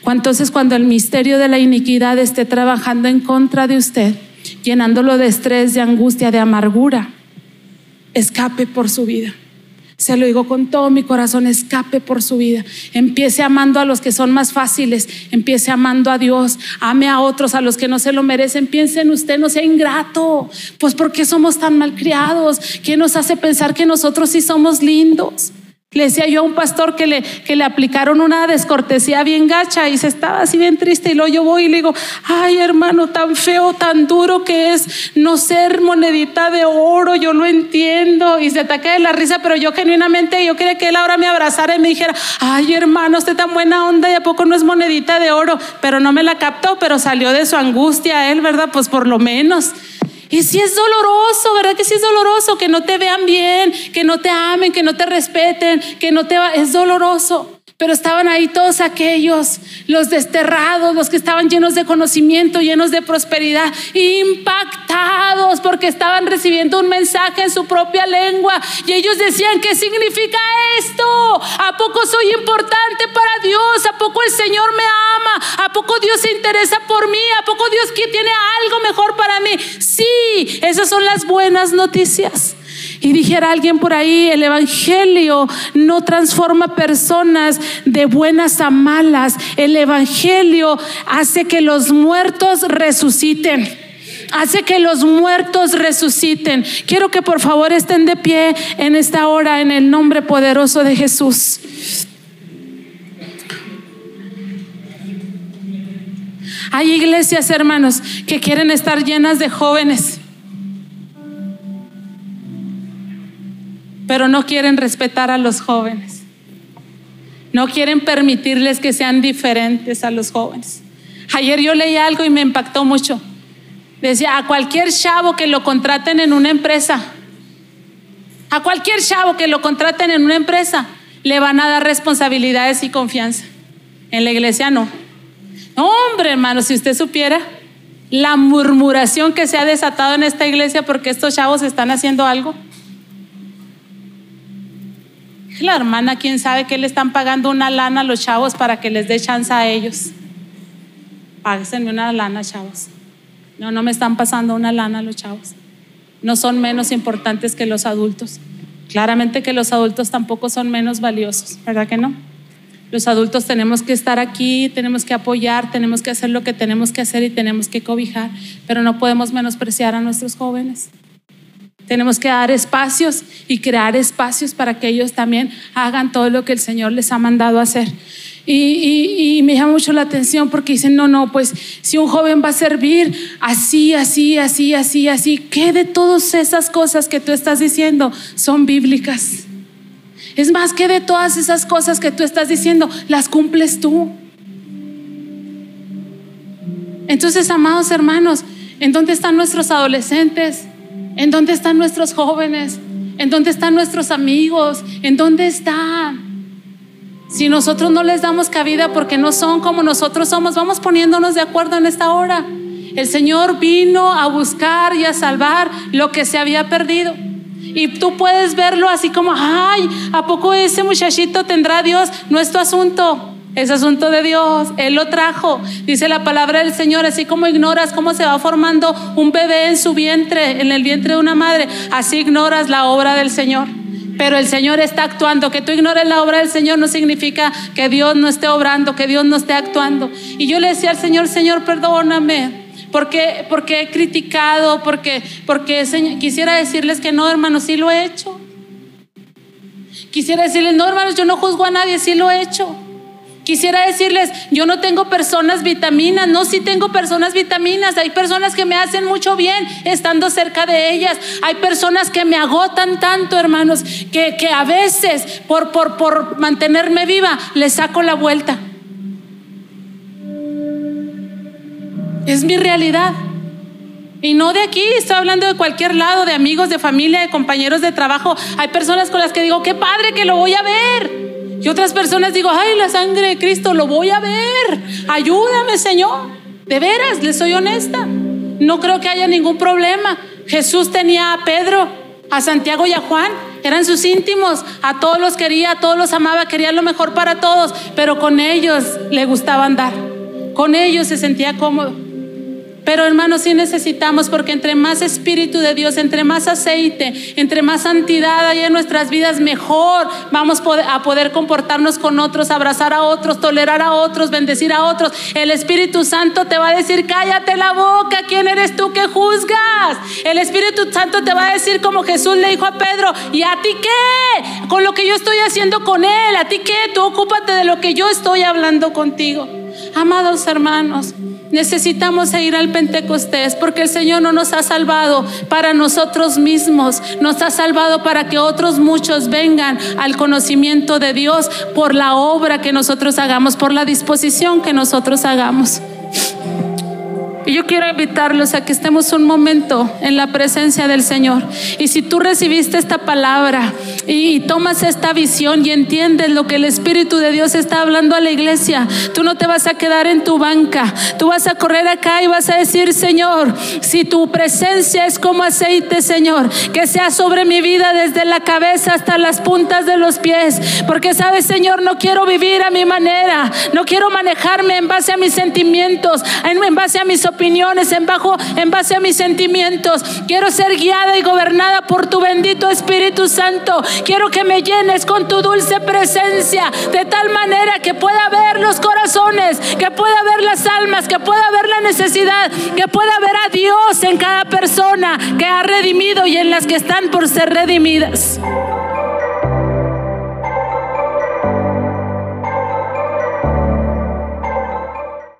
Entonces, cuando el misterio de la iniquidad esté trabajando en contra de usted, llenándolo de estrés, de angustia, de amargura. Escape por su vida. Se lo digo con todo mi corazón, escape por su vida. Empiece amando a los que son más fáciles, empiece amando a Dios, ame a otros, a los que no se lo merecen. Piense en usted, no sea ingrato. Pues ¿por qué somos tan malcriados? ¿Qué nos hace pensar que nosotros sí somos lindos? Le decía yo a un pastor que le, que le aplicaron una descortesía bien gacha y se estaba así bien triste y luego yo voy y le digo, ay hermano, tan feo, tan duro que es no ser monedita de oro, yo lo entiendo y se ataque de la risa, pero yo genuinamente, yo quería que él ahora me abrazara y me dijera, ay hermano, usted tan buena onda y a poco no es monedita de oro, pero no me la captó, pero salió de su angustia él, ¿verdad? Pues por lo menos. Y si es doloroso, ¿verdad que si es doloroso? Que no te vean bien, que no te amen, que no te respeten, que no te... Va... Es doloroso. Pero estaban ahí todos aquellos, los desterrados, los que estaban llenos de conocimiento, llenos de prosperidad, impactados porque estaban recibiendo un mensaje en su propia lengua. Y ellos decían, ¿qué significa esto? ¿A poco soy importante para Dios? ¿A poco el Señor me ama? ¿A poco Dios se interesa por mí? ¿A poco Dios tiene algo mejor para mí? Sí, esas son las buenas noticias. Y dijera alguien por ahí, el Evangelio no transforma personas de buenas a malas. El Evangelio hace que los muertos resuciten hace que los muertos resuciten. Quiero que por favor estén de pie en esta hora en el nombre poderoso de Jesús. Hay iglesias, hermanos, que quieren estar llenas de jóvenes. Pero no quieren respetar a los jóvenes. No quieren permitirles que sean diferentes a los jóvenes. Ayer yo leí algo y me impactó mucho. Decía, a cualquier chavo que lo contraten en una empresa, a cualquier chavo que lo contraten en una empresa, le van a dar responsabilidades y confianza. En la iglesia no. hombre, hermano, si usted supiera la murmuración que se ha desatado en esta iglesia porque estos chavos están haciendo algo. La hermana, quién sabe que le están pagando una lana a los chavos para que les dé chance a ellos. Páguenme una lana, chavos. No, no me están pasando una lana a los chavos. No son menos importantes que los adultos. Claramente que los adultos tampoco son menos valiosos, ¿verdad que no? Los adultos tenemos que estar aquí, tenemos que apoyar, tenemos que hacer lo que tenemos que hacer y tenemos que cobijar, pero no podemos menospreciar a nuestros jóvenes. Tenemos que dar espacios y crear espacios para que ellos también hagan todo lo que el Señor les ha mandado hacer. Y, me llama mucho la atención porque dicen, no, no, pues si un joven va a servir así, así, así, así, así, ¿qué de todas esas cosas que tú estás diciendo son bíblicas? Es más que de todas esas cosas que tú estás diciendo, las cumples tú. Entonces, amados hermanos, ¿en dónde están nuestros adolescentes? ¿En dónde están nuestros jóvenes? ¿En dónde están nuestros amigos? ¿En dónde están? Si nosotros no les damos cabida porque no son como nosotros somos, vamos poniéndonos de acuerdo en esta hora. El Señor vino a buscar y a salvar lo que se había perdido. Y tú puedes verlo así como, ay, ¿a poco ese muchachito tendrá Dios? No es tu asunto. Es asunto de Dios, Él lo trajo. Dice la palabra del Señor, así como ignoras cómo se va formando un bebé en su vientre, en el vientre de una madre, así ignoras la obra del Señor. Pero el Señor está actuando. Que tú ignores la obra del Señor no significa que Dios no esté obrando, que Dios no esté actuando. Y yo le decía al Señor, Señor, perdóname. Porque, porque he criticado, porque, porque quisiera decirles que no, hermanos, sí lo he hecho. Quisiera decirles, no, hermanos, yo no juzgo a nadie, sí lo he hecho. Quisiera decirles, yo no tengo personas vitaminas, no, sí tengo personas vitaminas. Hay personas que me hacen mucho bien estando cerca de ellas. Hay personas que me agotan tanto, hermanos, que, que a veces por, por, por mantenerme viva les saco la vuelta. Es mi realidad. Y no de aquí, estoy hablando de cualquier lado, de amigos, de familia, de compañeros de trabajo. Hay personas con las que digo, qué padre que lo voy a ver. Y otras personas digo, ay, la sangre de Cristo, lo voy a ver. Ayúdame, Señor. De veras, les soy honesta. No creo que haya ningún problema. Jesús tenía a Pedro, a Santiago y a Juan. Eran sus íntimos. A todos los quería, a todos los amaba, quería lo mejor para todos. Pero con ellos le gustaba andar. Con ellos se sentía cómodo. Pero hermanos, sí necesitamos porque entre más Espíritu de Dios, entre más aceite, entre más santidad hay en nuestras vidas, mejor vamos a poder comportarnos con otros, abrazar a otros, tolerar a otros, bendecir a otros. El Espíritu Santo te va a decir, cállate la boca, ¿quién eres tú que juzgas? El Espíritu Santo te va a decir como Jesús le dijo a Pedro, ¿y a ti qué? Con lo que yo estoy haciendo con él, ¿a ti qué? Tú ocúpate de lo que yo estoy hablando contigo. Amados hermanos, Necesitamos ir al Pentecostés porque el Señor no nos ha salvado para nosotros mismos, nos ha salvado para que otros muchos vengan al conocimiento de Dios por la obra que nosotros hagamos, por la disposición que nosotros hagamos. Y yo quiero invitarlos a que estemos un momento en la presencia del Señor. Y si tú recibiste esta palabra y tomas esta visión y entiendes lo que el Espíritu de Dios está hablando a la iglesia, tú no te vas a quedar en tu banca. Tú vas a correr acá y vas a decir, Señor, si tu presencia es como aceite, Señor, que sea sobre mi vida desde la cabeza hasta las puntas de los pies. Porque sabes, Señor, no quiero vivir a mi manera. No quiero manejarme en base a mis sentimientos, en base a mis opiniones opiniones, en, bajo, en base a mis sentimientos. Quiero ser guiada y gobernada por tu bendito Espíritu Santo. Quiero que me llenes con tu dulce presencia, de tal manera que pueda ver los corazones, que pueda ver las almas, que pueda ver la necesidad, que pueda ver a Dios en cada persona que ha redimido y en las que están por ser redimidas.